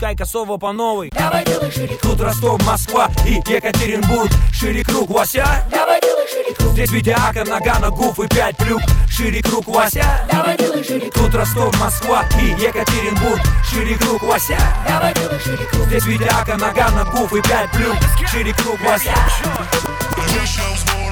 пускай косово по новой. Давай делай шире круг. Ростов, Москва и Екатеринбург. Шире круг, Вася. Давай делай шире круг. Здесь Ведяка, Нагана, Гуф и пять плюк. Шире круг, Вася. Давай делай шире круг. Ростов, Москва и Екатеринбург. Шире круг, Вася. Давай делай шире круг. Здесь Ведяка, Нагана, Гуф и пять плюк. Шире круг, Вася. Вася.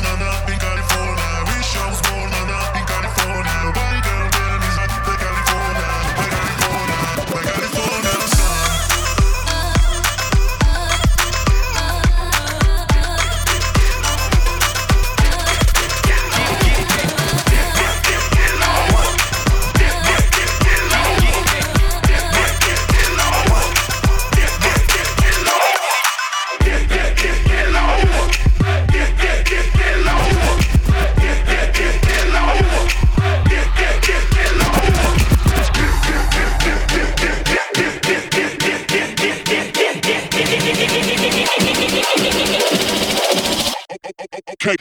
Cape.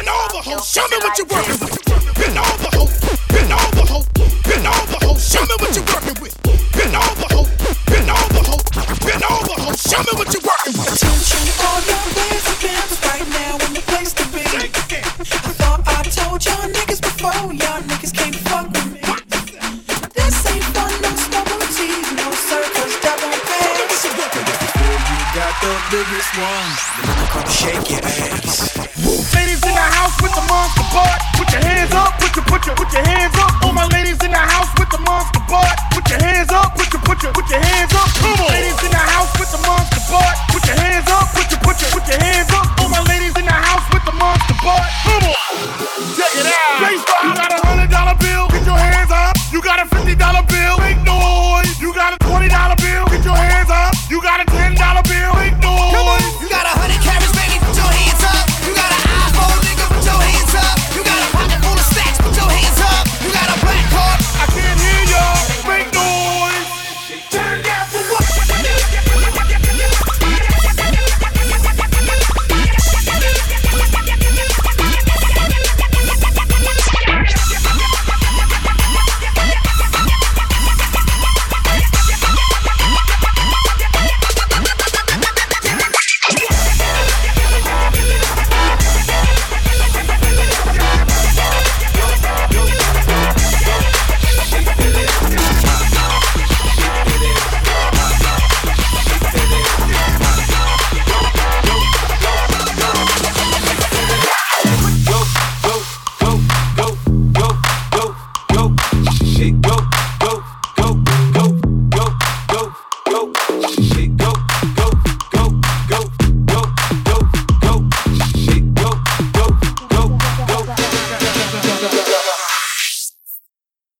over, ho. Show me what you're working with. over, ho. over, ho. over, ho. Show me what you're working with. over, ho. over, ho. over, ho. Show me what you're working with. Attention, all your ways again. Right now, in the place to be. I thought I told y'all niggas before. Y'all niggas can't fuck with me. This ain't fun, no snowboardies, no circles, double bags. you got the biggest ones, come shake your ass.